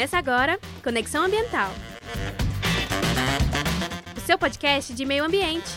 Começa agora Conexão Ambiental. O seu podcast de meio ambiente.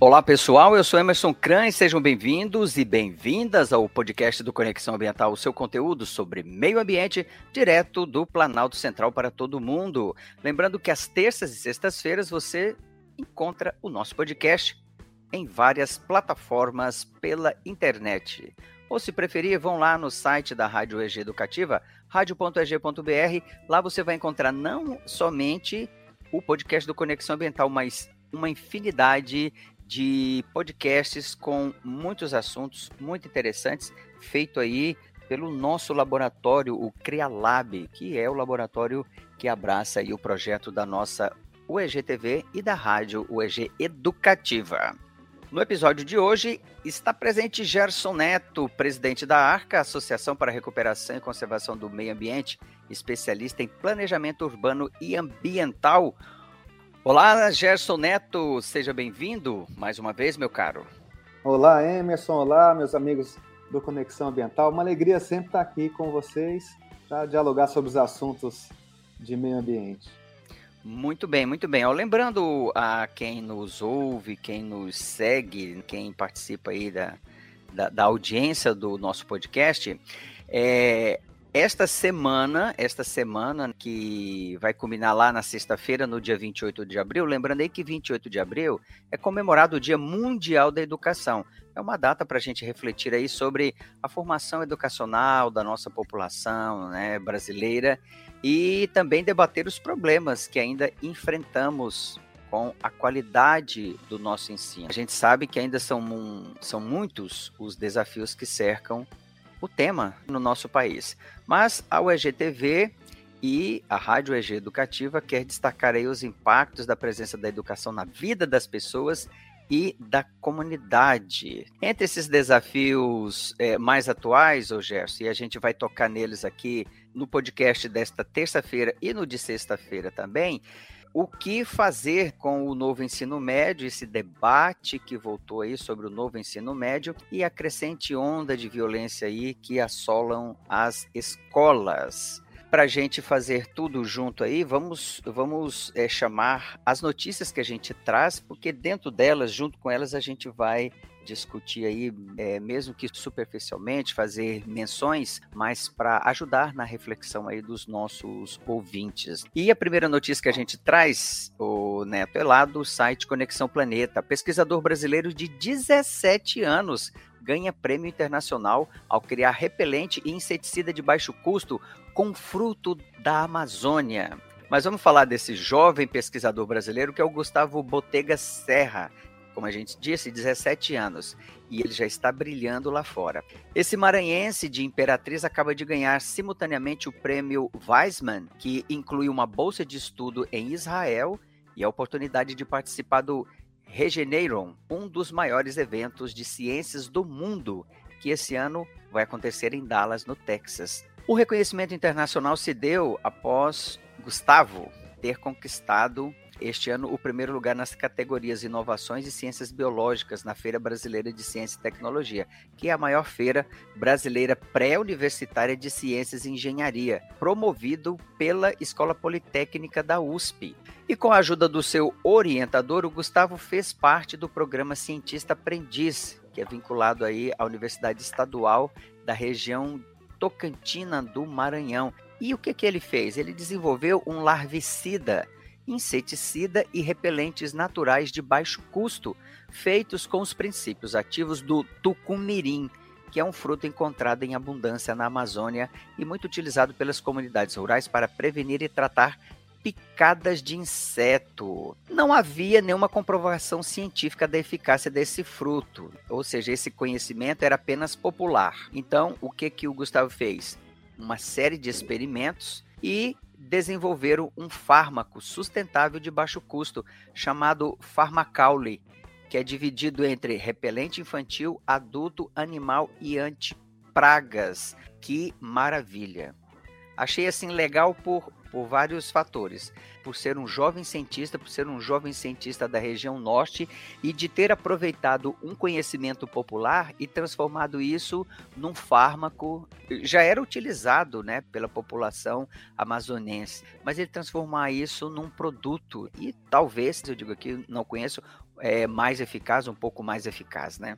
Olá pessoal, eu sou Emerson Kran sejam bem-vindos e bem-vindas ao podcast do Conexão Ambiental, o seu conteúdo sobre meio ambiente direto do Planalto Central para todo mundo. Lembrando que às terças e sextas-feiras você encontra o nosso podcast em várias plataformas pela internet. Ou se preferir, vão lá no site da Rádio EG Educativa, radio.eg.br. Lá você vai encontrar não somente o podcast do Conexão Ambiental, mas uma infinidade de podcasts com muitos assuntos muito interessantes, feito aí pelo nosso laboratório, o CriaLab, que é o laboratório que abraça aí o projeto da nossa UEG TV e da rádio UEG Educativa. No episódio de hoje está presente Gerson Neto, presidente da ARCA, Associação para a Recuperação e Conservação do Meio Ambiente, especialista em planejamento urbano e ambiental. Olá, Gerson Neto, seja bem-vindo mais uma vez, meu caro. Olá, Emerson, olá, meus amigos do Conexão Ambiental. Uma alegria sempre estar aqui com vocês para dialogar sobre os assuntos de meio ambiente. Muito bem, muito bem. Ó, lembrando a quem nos ouve, quem nos segue, quem participa aí da, da, da audiência do nosso podcast, é, esta semana, esta semana que vai culminar lá na sexta-feira, no dia 28 de abril, lembrando aí que 28 de abril é comemorado o Dia Mundial da Educação. É uma data para a gente refletir aí sobre a formação educacional da nossa população né, brasileira e também debater os problemas que ainda enfrentamos com a qualidade do nosso ensino. A gente sabe que ainda são, são muitos os desafios que cercam o tema no nosso país. Mas a UEG-TV e a Rádio EG Educativa quer destacar aí os impactos da presença da educação na vida das pessoas e da comunidade. Entre esses desafios é, mais atuais, ô Gerson, e a gente vai tocar neles aqui no podcast desta terça-feira e no de sexta-feira também, o que fazer com o novo ensino médio, esse debate que voltou aí sobre o novo ensino médio e a crescente onda de violência aí que assolam as escolas para a gente fazer tudo junto aí, vamos, vamos é, chamar as notícias que a gente traz, porque dentro delas, junto com elas, a gente vai discutir aí, é, mesmo que superficialmente, fazer menções, mas para ajudar na reflexão aí dos nossos ouvintes. E a primeira notícia que a gente traz, o Neto, é lá do site Conexão Planeta. Pesquisador brasileiro de 17 anos ganha prêmio internacional ao criar repelente e inseticida de baixo custo com fruto da Amazônia. Mas vamos falar desse jovem pesquisador brasileiro que é o Gustavo Botega Serra, como a gente disse, 17 anos, e ele já está brilhando lá fora. Esse maranhense de Imperatriz acaba de ganhar simultaneamente o prêmio Weizmann, que inclui uma bolsa de estudo em Israel e a oportunidade de participar do Regeneron, um dos maiores eventos de ciências do mundo, que esse ano vai acontecer em Dallas, no Texas. O reconhecimento internacional se deu após Gustavo ter conquistado este ano o primeiro lugar nas categorias Inovações e Ciências Biológicas na Feira Brasileira de Ciência e Tecnologia, que é a maior feira brasileira pré-universitária de Ciências e Engenharia, promovido pela Escola Politécnica da USP. E com a ajuda do seu orientador, o Gustavo fez parte do programa Cientista Aprendiz, que é vinculado aí à Universidade Estadual da região Tocantina do Maranhão. E o que, que ele fez? Ele desenvolveu um larvicida inseticida e repelentes naturais de baixo custo, feitos com os princípios ativos do tucumirim, que é um fruto encontrado em abundância na Amazônia e muito utilizado pelas comunidades rurais para prevenir e tratar picadas de inseto. Não havia nenhuma comprovação científica da eficácia desse fruto, ou seja, esse conhecimento era apenas popular. Então, o que que o Gustavo fez? Uma série de experimentos e desenvolveram um fármaco sustentável de baixo custo chamado Pharmacaule, que é dividido entre repelente infantil, adulto, animal e antipragas. Que maravilha! Achei assim legal por, por vários fatores. Por ser um jovem cientista, por ser um jovem cientista da região norte e de ter aproveitado um conhecimento popular e transformado isso num fármaco. Já era utilizado né, pela população amazonense, mas ele transformar isso num produto e talvez, eu digo aqui, não conheço, é mais eficaz, um pouco mais eficaz, né?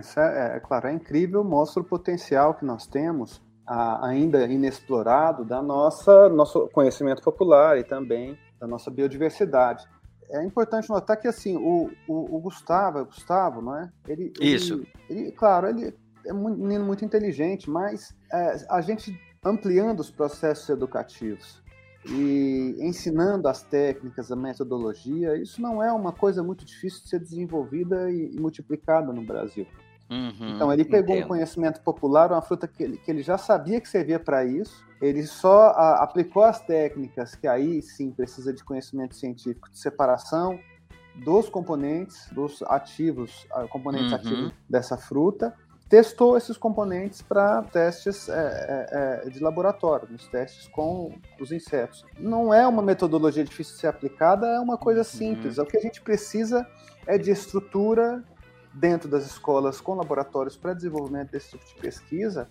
Isso é, é, claro, é incrível, mostra o potencial que nós temos a, ainda inexplorado da nossa nosso conhecimento popular e também da nossa biodiversidade. É importante notar que assim o, o, o Gustavo, é Gustavo, não é? Ele, Isso. Ele, ele, claro, ele é um menino muito inteligente, mas é, a gente ampliando os processos educativos e ensinando as técnicas, a metodologia, isso não é uma coisa muito difícil de ser desenvolvida e multiplicada no Brasil. Uhum, então ele pegou entendo. um conhecimento popular, uma fruta que ele, que ele já sabia que servia para isso, ele só a, aplicou as técnicas que aí sim precisa de conhecimento científico de separação dos componentes, dos ativos, componentes uhum. ativos dessa fruta, testou esses componentes para testes é, é, é, de laboratório, nos testes com os insetos. Não é uma metodologia difícil de ser aplicada, é uma coisa uhum. simples. Uhum. O que a gente precisa é de estrutura dentro das escolas com laboratórios para desenvolvimento desse tipo de pesquisa,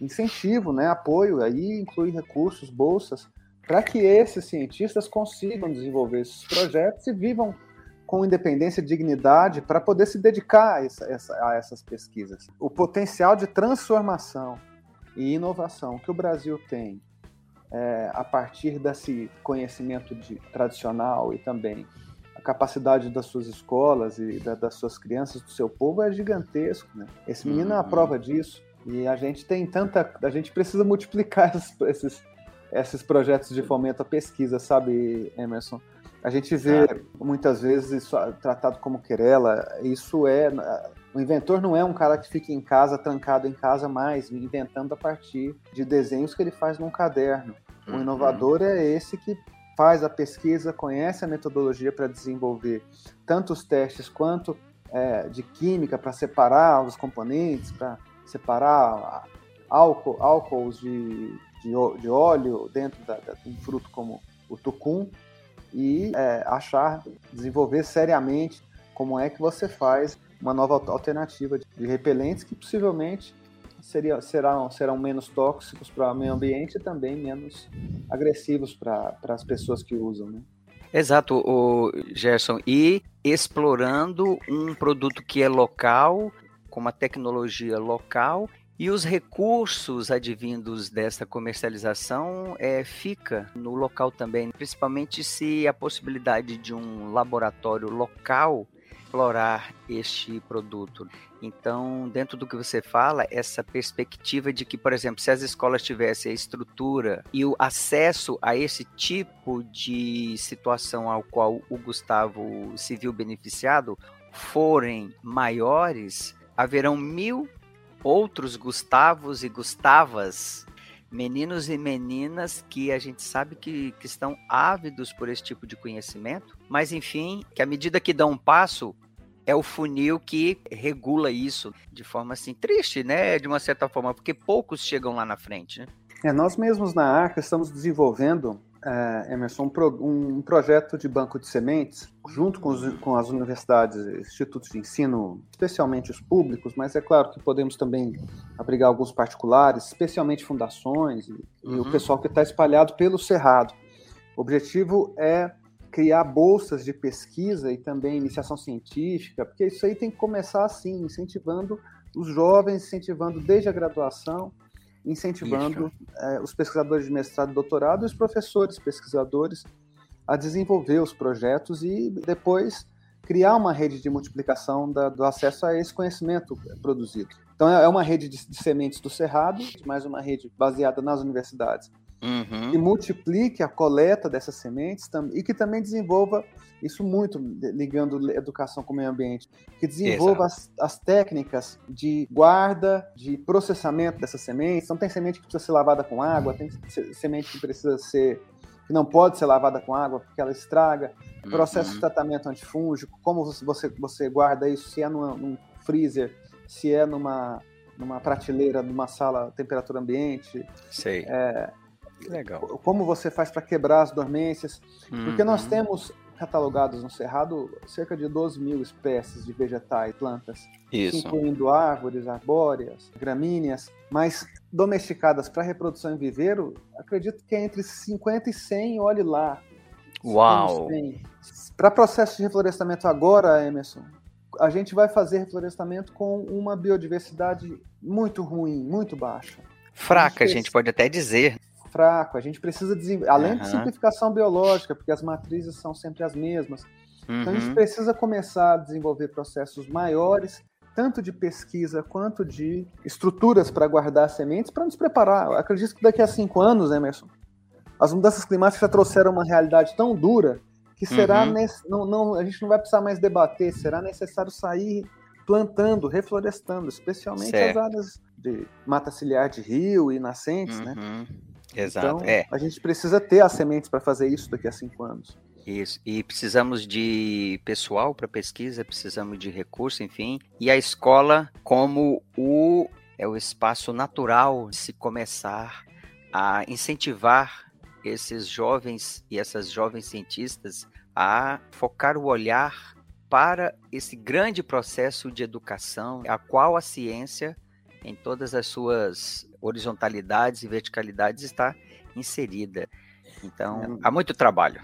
incentivo, né, apoio, aí inclui recursos, bolsas, para que esses cientistas consigam desenvolver esses projetos e vivam com independência e dignidade para poder se dedicar a, essa, a, essas pesquisas. O potencial de transformação e inovação que o Brasil tem é, a partir desse conhecimento de, tradicional e também capacidade das suas escolas e da, das suas crianças, do seu povo, é gigantesco. Né? Esse menino uhum. é a uhum. prova disso. E a gente tem tanta. A gente precisa multiplicar esses, esses, projetos de fomento à pesquisa, sabe, Emerson? A gente vê muitas vezes isso tratado como querela. Isso é. O inventor não é um cara que fica em casa, trancado em casa mais, inventando a partir de desenhos que ele faz num caderno. O uhum. inovador é esse que faz a pesquisa, conhece a metodologia para desenvolver tanto os testes quanto é, de química para separar os componentes, para separar álcool, álcools de, de, de óleo dentro da, de um fruto como o tucum e é, achar, desenvolver seriamente como é que você faz uma nova alternativa de repelentes que possivelmente seria, serão, serão menos tóxicos para o meio ambiente e também menos agressivos para as pessoas que usam. Né? Exato, o Gerson. E explorando um produto que é local, com uma tecnologia local e os recursos advindos dessa comercialização é, fica no local também, principalmente se a possibilidade de um laboratório local explorar este produto. Então, dentro do que você fala, essa perspectiva de que, por exemplo, se as escolas tivessem a estrutura e o acesso a esse tipo de situação ao qual o Gustavo se viu beneficiado forem maiores, haverão mil outros Gustavos e Gustavas, meninos e meninas que a gente sabe que, que estão ávidos por esse tipo de conhecimento, mas enfim, que à medida que dão um passo, é o funil que regula isso de forma assim triste, né? De uma certa forma, porque poucos chegam lá na frente, né? É, nós mesmos na Arca estamos desenvolvendo é, Emerson, um, pro, um, projeto de banco de sementes, junto com, os, com, as universidades, institutos de ensino, especialmente os públicos, mas é claro que podemos também abrigar alguns particulares, especialmente fundações e, uhum. e o uhum. pessoal que está espalhado pelo Cerrado. O objetivo é criar bolsas de pesquisa e também iniciação científica, porque isso aí tem que começar assim, incentivando os jovens, incentivando desde a graduação incentivando é, os pesquisadores de mestrado e doutorado e os professores pesquisadores a desenvolver os projetos e depois criar uma rede de multiplicação da, do acesso a esse conhecimento produzido. Então, é, é uma rede de, de sementes do Cerrado, mais uma rede baseada nas universidades, uhum. que multiplique a coleta dessas sementes e que também desenvolva isso muito ligando educação com o meio ambiente, que desenvolva as, as, técnicas de guarda, de processamento dessas sementes. Então tem semente que precisa ser lavada com água, tem semente que precisa ser que não pode ser lavada com água porque ela estraga. Processo uhum. de tratamento antifúngico, como você, você, guarda isso, se é numa, num freezer, se é numa, numa prateleira, numa sala temperatura ambiente. Sei. É, Legal. como você faz para quebrar as dormências, Uhum. porque nós temos catalogados no Cerrado cerca de 12 mil espécies de vegetais e plantas, Isso. incluindo árvores, arbóreas, gramíneas, mas domesticadas para reprodução em viveiro, acredito que é entre 50 e 100, olhe lá. Uau! Para processo de reflorestamento agora, Emerson, a gente vai fazer reflorestamento com uma biodiversidade muito ruim, muito baixa. Fraca, a Isso. gente pode até dizer. Fraco. A gente precisa desenvolver, além de Aham. simplificação biológica, porque as matrizes são sempre as mesmas. Então a gente Uhum. precisa começar a desenvolver processos maiores, tanto de pesquisa quanto de estruturas para guardar sementes, para nos preparar. Eu acredito que daqui a cinco anos, Emerson, as mudanças climáticas já trouxeram uma realidade tão dura que será Uhum. nesse- não, não, a gente não vai precisar mais debater, será necessário sair plantando, reflorestando, especialmente Certo. as áreas de mata ciliar de rio e nascentes, né? Exato. Então, é, a gente precisa ter as sementes para fazer isso daqui a cinco anos. isso. E precisamos de pessoal para pesquisa, precisamos de recurso, enfim. E a escola como o é o espaço natural de se começar a incentivar esses jovens e essas jovens cientistas a focar o olhar para esse grande processo de educação, a qual a ciência, em todas as suas horizontalidades e verticalidades, está inserida. Então, É. há muito trabalho.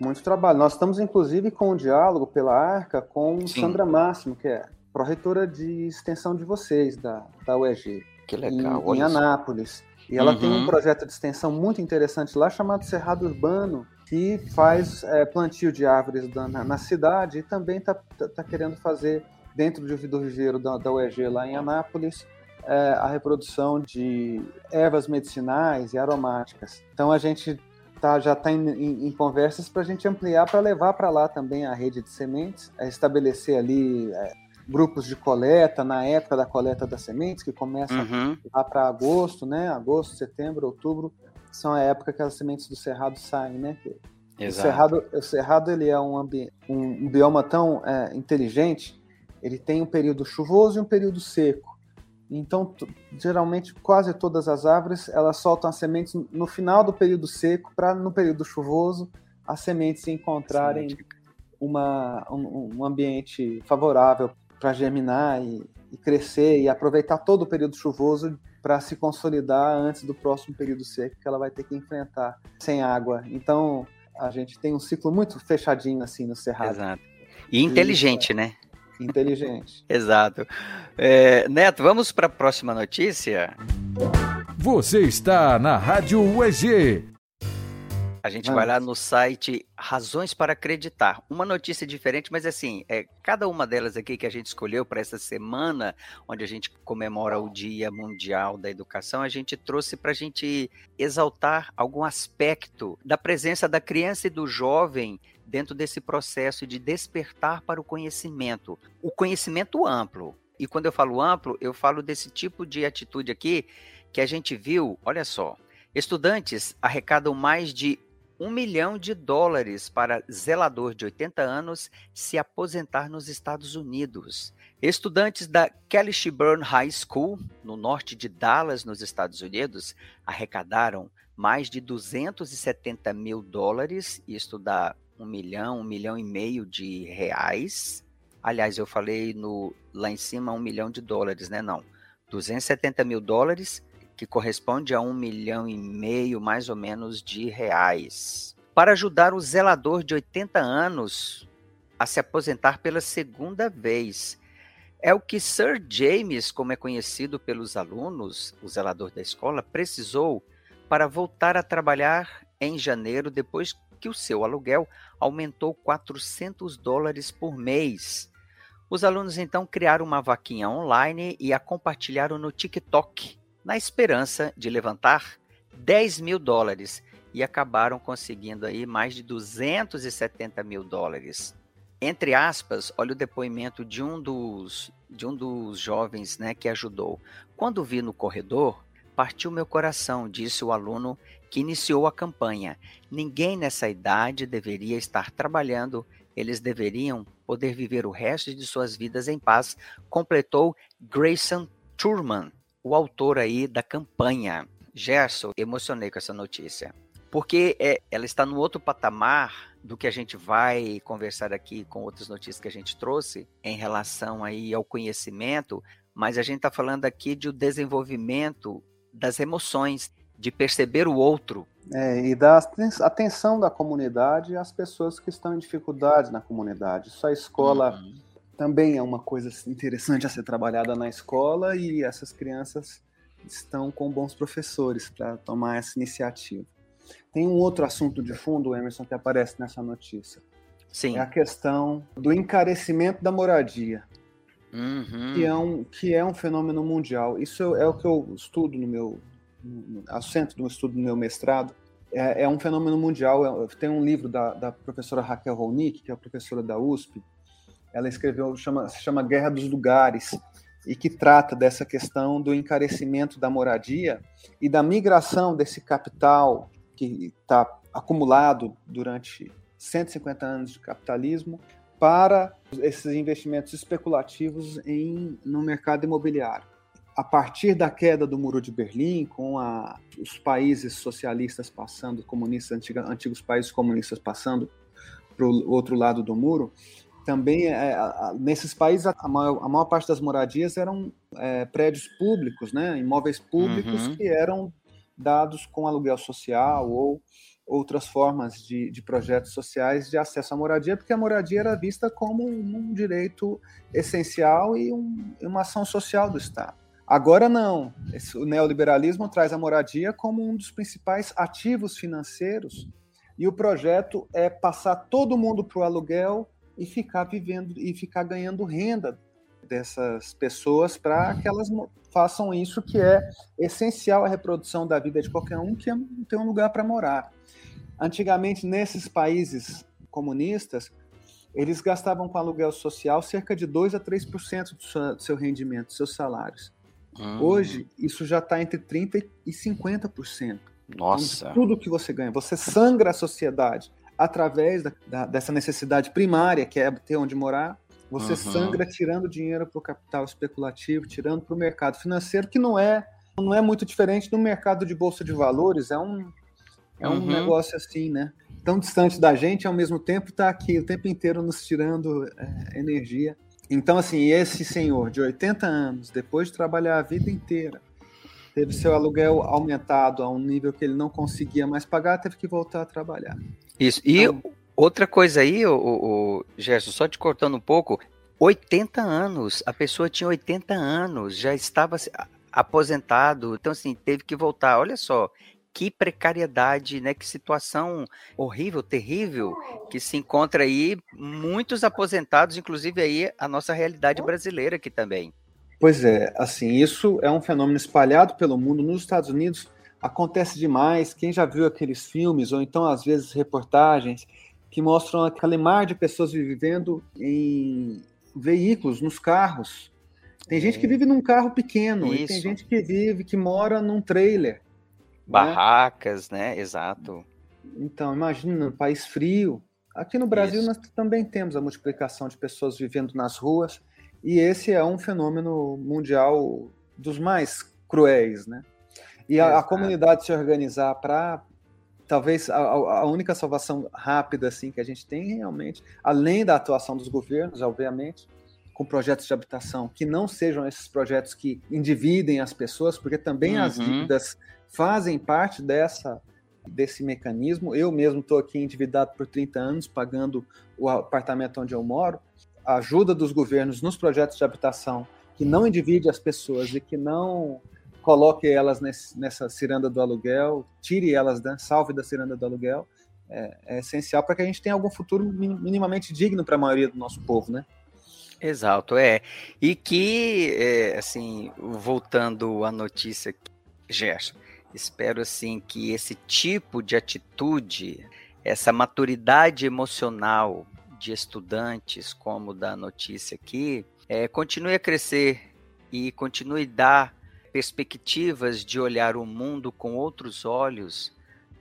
Muito trabalho. Nós estamos, inclusive, com um diálogo pela ARCA com Sim. Sandra Máximo, que é pró-reitora de extensão de vocês, da, da UEG, Que em, legal. em só. Anápolis. E ela tem Uhum. um projeto de extensão muito interessante lá, chamado Cerrado Urbano, que faz é, plantio de árvores na, na cidade e também está tá querendo fazer, dentro do, do viveiro da, da UEG lá em Anápolis, é, a reprodução de ervas medicinais e aromáticas. Então a gente tá, já está em, em- em conversas para a gente ampliar, para levar para lá também a rede de sementes, é, estabelecer ali é, grupos de coleta na época da coleta das sementes, que começa Uhum. lá para agosto, né? Agosto, setembro, outubro são a época que as sementes do cerrado saem, né? Que- O Exato. cerrado, o cerrado ele é um, ambi- um, um bioma tão é, inteligente. Ele tem um período chuvoso e um período seco. Então, geralmente, quase todas as árvores elas soltam as sementes no final do período seco para no período chuvoso as sementes se encontrarem uma, um, um ambiente favorável para germinar e, e crescer e aproveitar todo o período chuvoso para se consolidar antes do próximo período seco que ela vai ter que enfrentar sem água. Então a gente tem um ciclo muito fechadinho assim no cerrado, Exato. E inteligente, né? Inteligente. Exato. É, Neto, vamos para a próxima notícia? Você está na Rádio UEG. A gente vai lá no site Razões para Acreditar. Uma notícia diferente, mas assim, é, cada uma delas aqui que a gente escolheu para essa semana, onde a gente comemora o Dia Mundial da Educação, a gente trouxe para a gente exaltar algum aspecto da presença da criança e do jovem dentro desse processo de despertar para o conhecimento. O conhecimento amplo. E quando eu falo amplo, eu falo desse tipo de atitude aqui que a gente viu, olha só, estudantes arrecadam mais de um milhão de dólares para zelador de 80 anos se aposentar nos Estados Unidos. Estudantes da Kelly Sheburn High School, no norte de Dallas, nos Estados Unidos, arrecadaram mais de 270 mil dólares, isto dá um milhão, um milhão e meio de reais. Aliás, eu falei no, lá em cima um milhão de dólares, né? Não. 270 mil dólares que corresponde a um milhão e meio, mais ou menos, de reais, para ajudar o zelador de 80 anos a se aposentar pela segunda vez. É o que Sir James, como é conhecido pelos alunos, o zelador da escola, precisou para voltar a trabalhar em janeiro, depois que o seu aluguel aumentou 400 dólares por mês. Os alunos então criaram uma vaquinha online e a compartilharam no TikTok na esperança de levantar 10 mil dólares e acabaram conseguindo aí mais de 270 mil dólares. Entre aspas, olha o depoimento de um dos, de um dos jovens né, que ajudou. Quando vi no corredor, partiu meu coração, disse o aluno que iniciou a campanha. Ninguém nessa idade deveria estar trabalhando, eles deveriam poder viver o resto de suas vidas em paz, completou Grayson Turman, o autor aí da campanha. Gerson, emocionei com essa notícia. Porque é, ela está no outro patamar do que a gente vai conversar aqui com outras notícias que a gente trouxe em relação aí ao conhecimento, mas a gente está falando aqui de o desenvolvimento das emoções, de perceber o outro. É, e da atenção da comunidade às pessoas que estão em dificuldade na comunidade. Isso a escola uhum. também é uma coisa interessante a ser trabalhada na escola e essas crianças estão com bons professores para tomar essa iniciativa. Tem um outro assunto de fundo, Emerson, que aparece nessa notícia. Sim. É a questão do encarecimento da moradia, uhum. que, é um, que é um fenômeno mundial. Isso é o que eu estudo no meu, ao centro do estudo do meu mestrado. É, é um fenômeno mundial. É, tem um livro da, da professora Raquel Ronick, que é professora da USP. Ela escreveu, chama, se chama Guerra dos Lugares, e que trata dessa questão do encarecimento da moradia e da migração desse capital que está acumulado durante 150 anos de capitalismo para esses investimentos especulativos em, no mercado imobiliário. A partir da queda do Muro de Berlim, com a, os países socialistas passando, comunistas, antiga, antigos países comunistas passando para o outro lado do muro, também é, nesses países a maior, a maior, parte das moradias eram é, prédios públicos, né, imóveis públicos uhum. que eram dados com aluguel social ou outras formas de, de, projetos sociais de acesso à moradia, porque a moradia era vista como um direito essencial e um, uma ação social do Estado. Agora não, o neoliberalismo traz a moradia como um dos principais ativos financeiros e o projeto é passar todo mundo para o aluguel e ficar vivendo e ficar ganhando renda dessas pessoas para que elas façam isso que é essencial à reprodução da vida de qualquer um, que é ter um lugar para morar. Antigamente, nesses países comunistas, eles gastavam com aluguel social cerca de 2 a 3% do seu, do seu rendimento, dos seus salários. Hum. Hoje, isso já está entre 30% e 50%. Nossa! Então, tudo que você ganha. Você sangra a sociedade através da, da, dessa necessidade primária, que é ter onde morar, você uhum. sangra tirando dinheiro para o capital especulativo, tirando para o mercado financeiro, que não é, não é muito diferente do mercado de bolsa de valores, é um, é um uhum. negócio assim, né? Tão distante da gente, ao mesmo tempo está aqui o tempo inteiro nos tirando é, energia. Então, assim, esse senhor de 80 anos, depois de trabalhar a vida inteira, teve seu aluguel aumentado a um nível que ele não conseguia mais pagar, teve que voltar a trabalhar. Isso. E então, outra coisa aí, o, o, Gerson, só te cortando um pouco, 80 anos, a pessoa tinha 80 anos, já estava aposentado, então assim, teve que voltar. Olha só, que precariedade, né? Que situação horrível, terrível, que se encontra aí muitos aposentados, inclusive aí a nossa realidade brasileira aqui também. Pois é, assim, isso é um fenômeno espalhado pelo mundo. Nos Estados Unidos acontece demais. Quem já viu aqueles filmes, ou então às vezes reportagens, que mostram aquele mar de pessoas vivendo em veículos, nos carros. Tem é. gente que vive num carro pequeno, Isso. e tem gente que vive, que mora num trailer. Né? Barracas, né? né? Exato. Então, imagina, no país frio. Aqui no Brasil Isso. nós também temos a multiplicação de pessoas vivendo nas ruas. E esse é um fenômeno mundial dos mais cruéis, né? E a, a comunidade se organizar para talvez a, a, única salvação rápida assim que a gente tem realmente, além da atuação dos governos, obviamente, com projetos de habitação que não sejam esses projetos que endividem as pessoas, porque também uhum. as dívidas fazem parte dessa desse mecanismo. Eu mesmo estou aqui endividado por 30 anos, pagando o apartamento onde eu moro a ajuda dos governos nos projetos de habitação que não endivide as pessoas e que não coloque elas nesse, nessa ciranda do aluguel, tire elas, né, salve da ciranda do aluguel, é, é essencial para que a gente tenha algum futuro minimamente digno para a maioria do nosso povo, né? Exato, é. E que, é, assim, voltando à notícia, Gerson, espero, assim, que esse tipo de atitude, essa maturidade emocional de estudantes, como da notícia aqui, é, continue a crescer e continue a dar perspectivas de olhar o mundo com outros olhos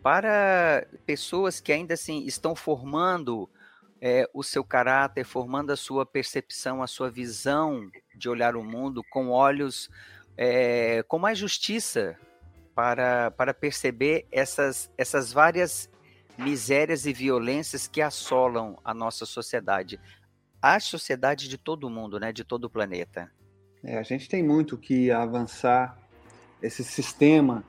para pessoas que ainda assim estão formando é, o seu caráter, formando a sua percepção, a sua visão de olhar o mundo com olhos é, com mais justiça, para, para perceber essas, essas várias misérias e violências que assolam a nossa sociedade. A sociedade de todo mundo, né? De todo o planeta. É, a gente tem muito que avançar. Esse sistema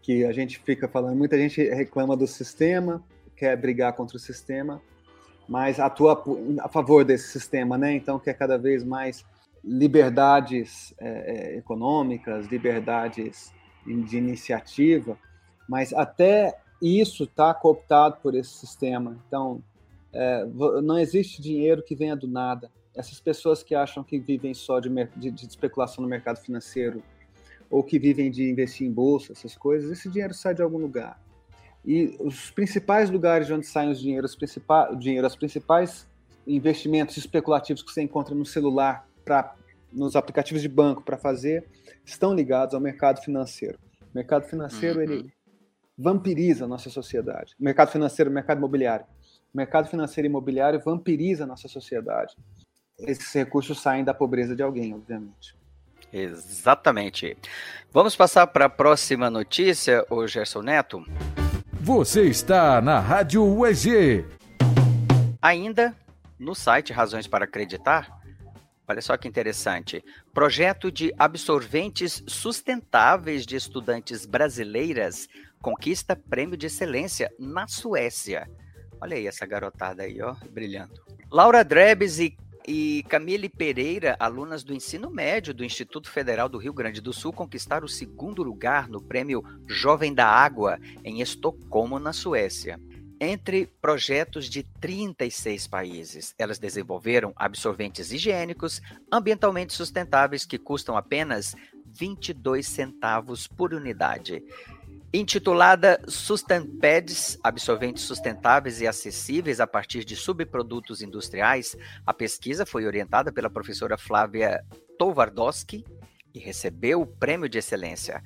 que a gente fica falando, muita gente reclama do sistema, quer brigar contra o sistema, mas atua a favor desse sistema, né? Então quer cada vez mais liberdades é, é, econômicas, liberdades de iniciativa, mas até isso está cooptado por esse sistema. Então é, não existe dinheiro que venha do nada. Essas pessoas que acham que vivem só de, de, de especulação no mercado financeiro ou que vivem de investir em bolsa, essas coisas, esse dinheiro sai de algum lugar. E os principais lugares de onde saem os dinheiros, principais, dinheiro, os principais investimentos especulativos que você encontra no celular, pra, nos aplicativos de banco para fazer, estão ligados ao mercado financeiro. O mercado financeiro uhum. ele vampiriza a nossa sociedade. O mercado financeiro, o mercado imobiliário. O mercado financeiro e imobiliário vampiriza a nossa sociedade. Esses recursos saem da pobreza de alguém, obviamente. Exatamente. Vamos passar para a próxima notícia, o Gerson Neto. Você está na Rádio UEG. Ainda no site Razões para Acreditar, olha só que interessante. Projeto de absorventes sustentáveis de estudantes brasileiras conquista prêmio de excelência na Suécia. Olha aí essa garotada aí, ó, brilhando. Laura Drebes e e Camille Pereira, alunas do ensino médio do Instituto Federal do Rio Grande do Sul, conquistaram o segundo lugar no prêmio Jovem da Água em Estocolmo, na Suécia. Entre projetos de 36 países, elas desenvolveram absorventes higiênicos ambientalmente sustentáveis que custam apenas 22 centavos por unidade. Intitulada Sustainpads, absorventes sustentáveis e acessíveis a partir de subprodutos industriais, a pesquisa foi orientada pela professora Flávia Tovardowski e recebeu o prêmio de excelência.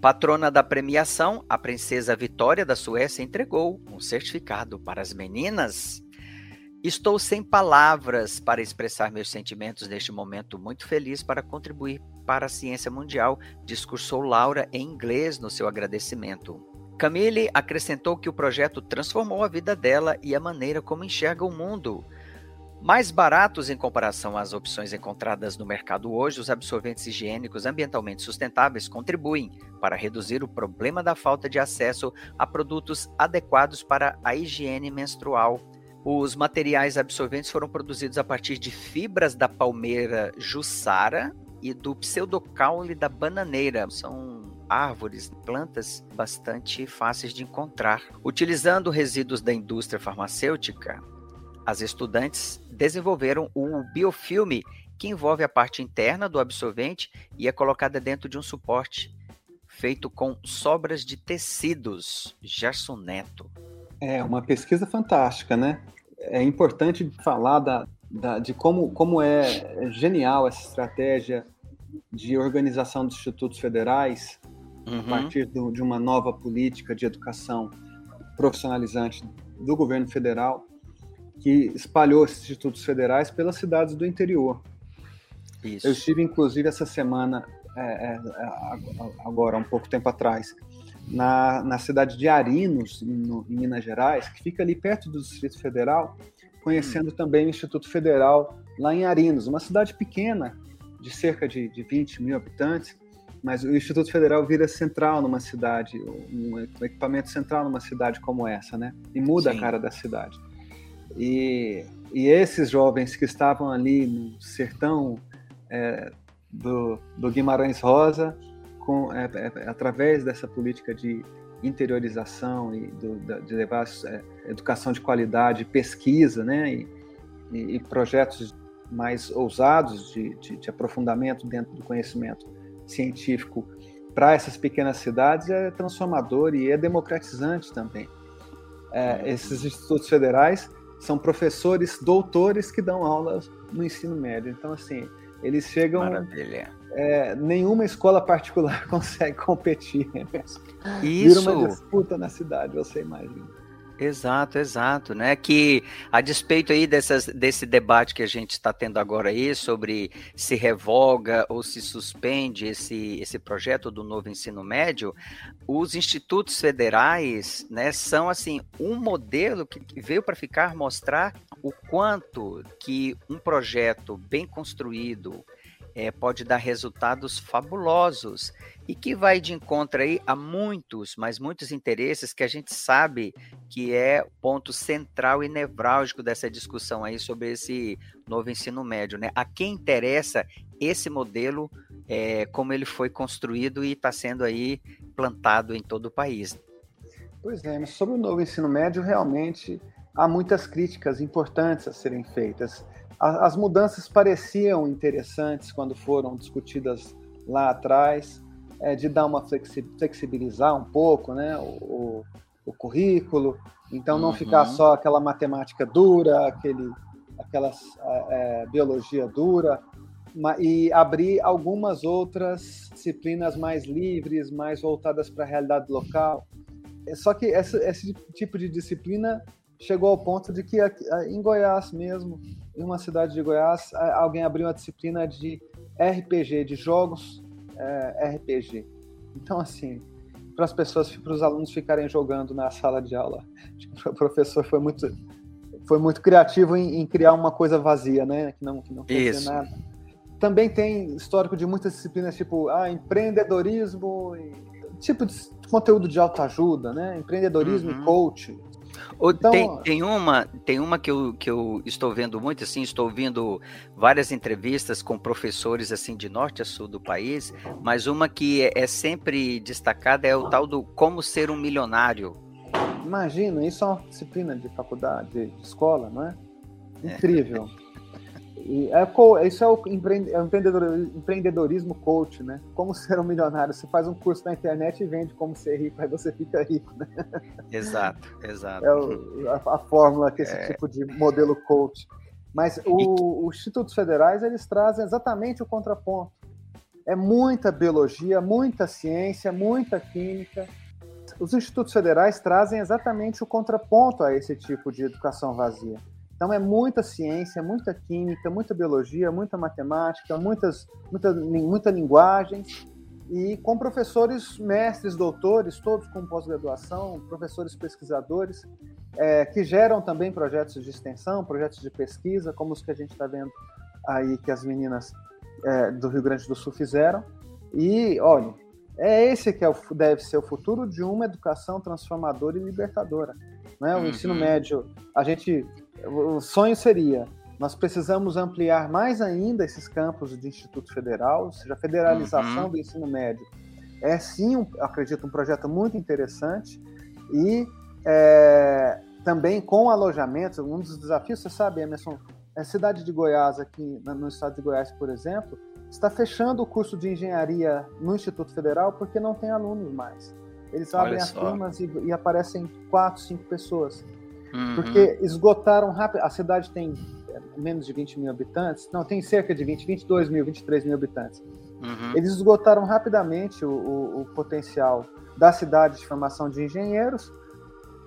Patrona da premiação, a princesa Vitória da Suécia entregou um certificado para as meninas. Estou sem palavras para expressar meus sentimentos neste momento muito feliz para contribuir para a ciência mundial, discursou Laura em inglês no seu agradecimento. Camille acrescentou que o projeto transformou a vida dela e a maneira como enxerga o mundo. Mais baratos em comparação às opções encontradas no mercado hoje, os absorventes higiênicos ambientalmente sustentáveis contribuem para reduzir o problema da falta de acesso a produtos adequados para a higiene menstrual. Os materiais absorventes foram produzidos a partir de fibras da palmeira Jussara, e do pseudocaule da bananeira. São árvores, plantas bastante fáceis de encontrar. Utilizando resíduos da indústria farmacêutica, as estudantes desenvolveram o biofilme, que envolve a parte interna do absorvente e é colocada dentro de um suporte feito com sobras de tecidos. Gerson Neto. É uma pesquisa fantástica, né? É importante falar da, da, de como, como é genial essa estratégia de organização dos institutos federais, uhum. a partir do, de uma nova política de educação profissionalizante do governo federal, que espalhou esses institutos federais pelas cidades do interior. Isso. Eu estive, inclusive, essa semana, é, é, agora, um pouco tempo atrás, na, na cidade de Arinos, no, em Minas Gerais, que fica ali perto do Distrito Federal, conhecendo hum. também o Instituto Federal lá em Arinos, uma cidade pequena, de cerca de, de 20 mil habitantes, mas o Instituto Federal vira central numa cidade, um equipamento central numa cidade como essa, né? E muda Sim. a cara da cidade. E, e esses jovens que estavam ali no sertão é, do, do, Guimarães Rosa, com, é, é, através dessa política de interiorização e do, de levar é, educação de qualidade, pesquisa, né? E, e, e projetos mais ousados de, de, de aprofundamento dentro do conhecimento científico para essas pequenas cidades é transformador e é democratizante também. É, esses institutos federais são professores doutores que dão aulas no ensino médio. Então, assim, eles chegam. Maravilha. É, nenhuma escola particular consegue competir. Né? Isso. Vira uma disputa na cidade, você imagina. Exato, exato, né? Que a despeito aí dessas, desse debate que a gente está tendo agora aí sobre se revoga ou se suspende esse, esse projeto do novo ensino médio, os institutos federais, né, são assim um modelo que veio para ficar mostrar o quanto que um projeto bem construído é, pode dar resultados fabulosos e que vai de encontro aí a muitos, mas muitos interesses que a gente sabe que é ponto central e nevrálgico dessa discussão aí sobre esse novo ensino médio, né? A quem interessa esse modelo, é, como ele foi construído e está sendo aí plantado em todo o país. Pois é, sobre o novo ensino médio, realmente há muitas críticas importantes a serem feitas as mudanças pareciam interessantes quando foram discutidas lá atrás, é, de dar uma flexibilizar um pouco né, o, o currículo, então não uhum. ficar só aquela matemática dura, aquele, aquela é, biologia dura, e abrir algumas outras disciplinas mais livres, mais voltadas para a realidade local. É, só que essa, esse tipo de disciplina chegou ao ponto de que em Goiás mesmo em uma cidade de Goiás, alguém abriu uma disciplina de RPG, de jogos é, RPG. Então, assim, para as pessoas, para os alunos ficarem jogando na sala de aula, o professor foi muito, foi muito criativo em, em criar uma coisa vazia, né? Que não, que não fosse nada. Também tem histórico de muitas disciplinas, tipo ah, empreendedorismo, tipo de conteúdo de autoajuda, né? Empreendedorismo uhum. e coach. Então, tem, tem, uma, tem uma que eu, que eu estou vendo muito, assim, estou ouvindo várias entrevistas com professores assim de norte a sul do país, mas uma que é, é sempre destacada é o tal do como ser um milionário. Imagina, isso é uma disciplina de faculdade, de escola, não é? é. Incrível. É. E é, isso é o, é empreendedorismo coach, né? Como ser um milionário. Você faz um curso na internet e vende como ser rico, aí você fica rico, né? Exato, exato. É o, a, a, fórmula que esse é... tipo de modelo coach. Mas o, os institutos federais, eles trazem exatamente o contraponto. É muita biologia, muita ciência, muita química. Os institutos federais trazem exatamente o contraponto a esse tipo de educação vazia. Então é muita ciência, muita química, muita biologia, muita matemática, muitas, muita, muita linguagem e com professores mestres, doutores, todos com pós-graduação, professores pesquisadores, é, que geram também projetos de extensão, projetos de pesquisa, como os que a gente está vendo aí que as meninas é, do Rio Grande do Sul fizeram. E, olha, é esse que é o, deve ser o futuro de uma educação transformadora e libertadora. Né? O uhum. ensino médio, a gente o sonho seria nós precisamos ampliar mais ainda esses campos de Instituto Federal, ou seja, a federalização uhum. do ensino médio. É sim, um, acredito, um projeto muito interessante e é, também com alojamentos. Um dos desafios, você sabe, Emerson, a cidade de Goiás, aqui no estado de Goiás, por exemplo, está fechando o curso de engenharia no Instituto Federal porque não tem alunos mais. Eles abrem as turmas e, e aparecem quatro, cinco pessoas. Uhum. Porque esgotaram rápido. A cidade tem é, menos de 20 mil habitantes. Não, tem cerca de 20, 22 mil, 23 mil habitantes. Uhum. Eles esgotaram rapidamente o, o, o potencial da cidade de formação de engenheiros.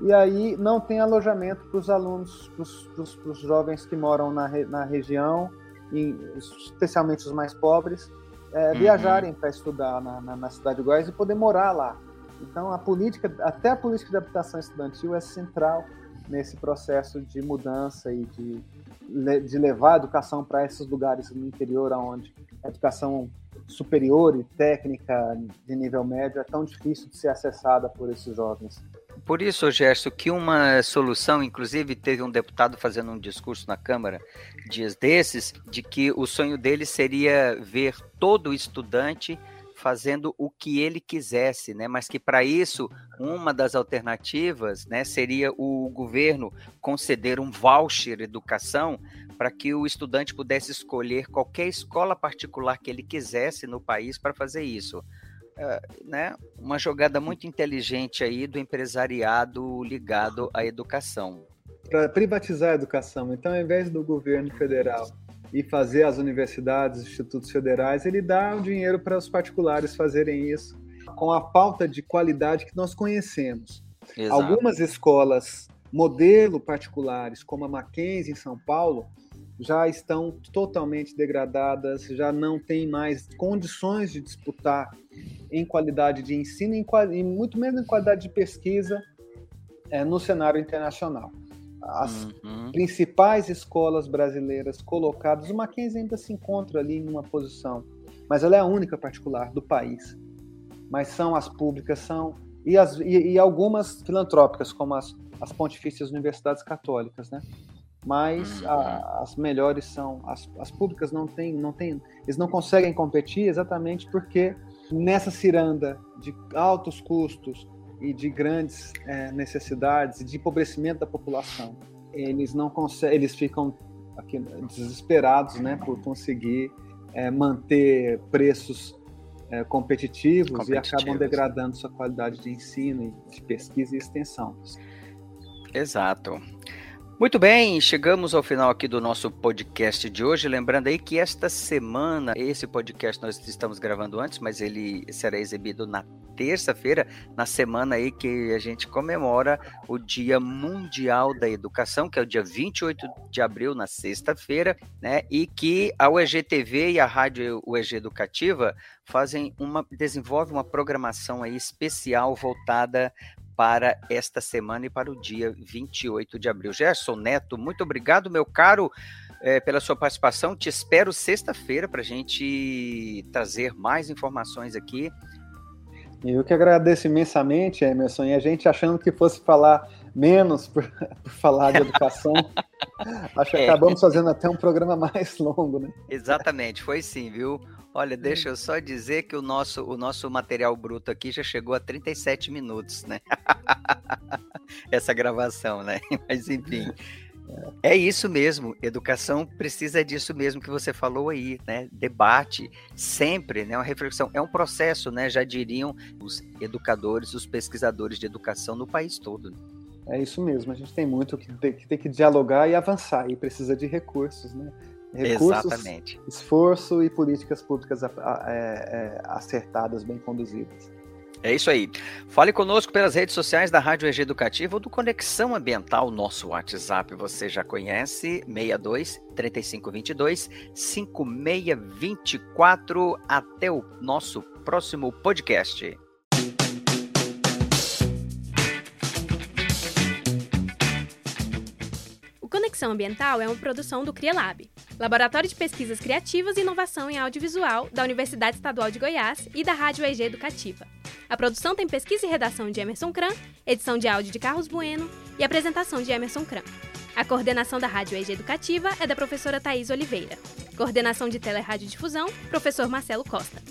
E aí não tem alojamento para os alunos, para os jovens que moram na, na região, e, especialmente os mais pobres, é, uhum. viajarem para estudar na, na, na, cidade de Goiás e poder morar lá. Então a política, até a política de habitação estudantil é central nesse processo de mudança e de, de levar a educação para esses lugares no interior, onde a educação superior e técnica de nível médio é tão difícil de ser acessada por esses jovens. Por isso, Gerson, que uma solução, inclusive teve um deputado fazendo um discurso na Câmara dias desses, de que o sonho dele seria ver todo estudante fazendo o que ele quisesse, né? Mas que para isso uma das alternativas, né, seria o governo conceder um voucher educação para que o estudante pudesse escolher qualquer escola particular que ele quisesse no país para fazer isso. Uh, né? Uma jogada muito inteligente aí do empresariado ligado à educação. Para privatizar a educação, então, ao invés do governo federal e fazer as universidades, institutos federais, ele dá o dinheiro para os particulares fazerem isso com a falta de qualidade que nós conhecemos. Exato. Algumas escolas modelo particulares, como a Mackenzie em São Paulo, já estão totalmente degradadas, já não tem mais condições de disputar em qualidade de ensino e muito menos em qualidade de pesquisa é, no cenário internacional. As uhum. principais escolas brasileiras colocadas, o Mackenzie ainda se encontra ali em uma posição, mas ela é a única particular do país. Mas são as públicas, são e, as, e, e algumas filantrópicas, como as, as pontifícias universidades católicas, né? mas a, uhum. as melhores são as, as públicas não têm não tem eles não conseguem competir exatamente porque nessa ciranda de altos custos e de grandes é, necessidades e de empobrecimento da população. Eles não conseguem eles ficam aqui, desesperados né por conseguir é, manter preços é, competitivos, competitivos, e acabam degradando sua qualidade de ensino de pesquisa e extensão. Exato muito bem, chegamos ao final aqui do nosso podcast de hoje. Lembrando aí que esta semana, esse podcast nós estamos gravando antes, mas ele será exibido na terça-feira, na semana aí que a gente comemora o Dia Mundial da Educação, que é o dia 28 de abril, na sexta-feira, né? E que a UEG TV e a Rádio UEG Educativa fazem uma desenvolvem uma programação aí especial voltada para esta semana e para o dia 28 de abril. Gerson Neto, muito obrigado, meu caro, é, pela sua participação. Te espero sexta-feira para a gente trazer mais informações aqui. Eu que agradeço imensamente, Emerson, e a gente achando que fosse falar menos por, por falar de educação, acho que é. acabamos fazendo até um programa mais longo, né? Exatamente, foi sim, viu? Olha, deixa eu só dizer que o nosso, o nosso material bruto aqui já chegou a 37 minutos, né? Essa gravação, né? Mas enfim. É isso mesmo, educação precisa disso mesmo que você falou aí, né? Debate, sempre, né? Uma reflexão, é um processo, né? Já diriam os educadores, os pesquisadores de educação no país todo. É isso mesmo, a gente tem muito que tem que, tem que dialogar e avançar, e precisa de recursos, né? Recursos, Exatamente. esforço e políticas públicas é, é, acertadas, bem conduzidas. É isso aí. Fale conosco pelas redes sociais da Rádio EG Educativa ou do Conexão Ambiental, nosso WhatsApp. Você já conhece, 62 3522 5624. Até o nosso próximo podcast. Conexão Ambiental é uma produção do CriaLab, Laboratório de Pesquisas Criativas e Inovação em Audiovisual da Universidade Estadual de Goiás e da Rádio EG Educativa. A produção tem pesquisa e redação de Emerson Kran, edição de áudio de Carlos Bueno e apresentação de Emerson Kran. A coordenação da Rádio EG Educativa é da professora Thais Oliveira. Coordenação de Telerádio Difusão, professor Marcelo Costa.